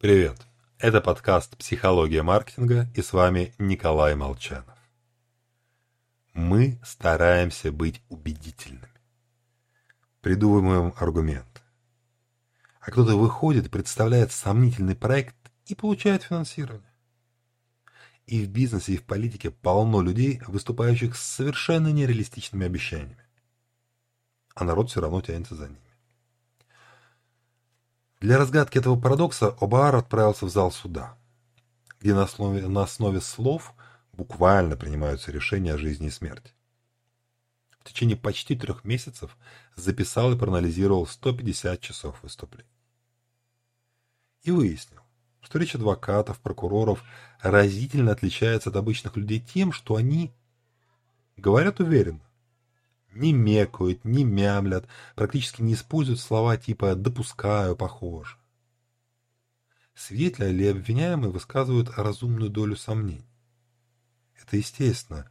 Привет! Это подкаст «Психология маркетинга» и с вами Николай Молчанов. Мы стараемся быть убедительными. Придумываем аргумент. А кто-то выходит, представляет сомнительный проект и получает финансирование. И в бизнесе, и в политике полно людей, выступающих с совершенно нереалистичными обещаниями. А народ все равно тянется за ними. Для разгадки этого парадокса Обаар отправился в зал суда, где на основе, на основе слов буквально принимаются решения о жизни и смерти. В течение почти трех месяцев записал и проанализировал 150 часов выступлений. И выяснил, что речь адвокатов, прокуроров разительно отличается от обычных людей тем, что они говорят уверенно, не мекают, не мямлят, практически не используют слова типа «допускаю», «похоже». Свидетели или обвиняемые высказывают разумную долю сомнений. Это естественно.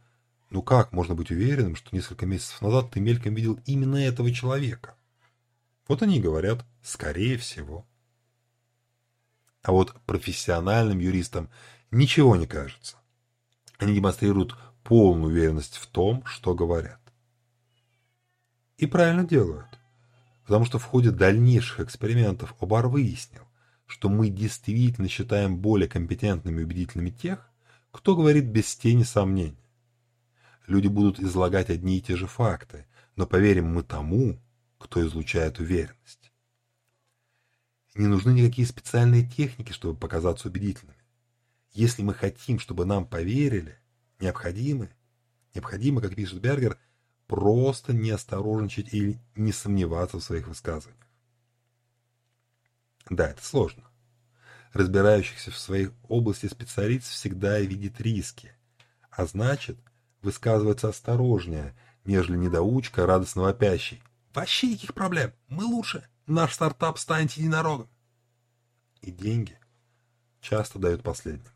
Ну как можно быть уверенным, что несколько месяцев назад ты мельком видел именно этого человека? Вот они говорят «скорее всего». А вот профессиональным юристам ничего не кажется. Они демонстрируют полную уверенность в том, что говорят. И правильно делают. Потому что в ходе дальнейших экспериментов Обар выяснил, что мы действительно считаем более компетентными и убедительными тех, кто говорит без тени сомнений. Люди будут излагать одни и те же факты, но поверим мы тому, кто излучает уверенность. Не нужны никакие специальные техники, чтобы показаться убедительными. Если мы хотим, чтобы нам поверили, необходимы, необходимо, как пишет Бергер, просто не осторожничать или не сомневаться в своих высказываниях. Да, это сложно. Разбирающихся в своей области специалист всегда видит риски, а значит, высказывается осторожнее, нежели недоучка, радостно вопящий. Вообще никаких проблем, мы лучше, наш стартап станет единорогом. И деньги часто дают последним.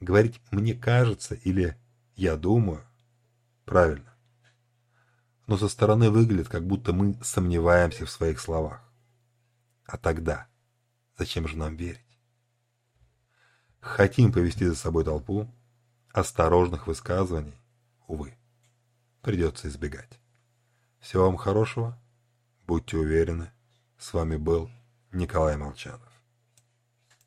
Говорить «мне кажется» или «я думаю» Правильно. Но со стороны выглядит, как будто мы сомневаемся в своих словах. А тогда зачем же нам верить? Хотим повести за собой толпу, осторожных высказываний, увы, придется избегать. Всего вам хорошего, будьте уверены. С вами был Николай Молчанов.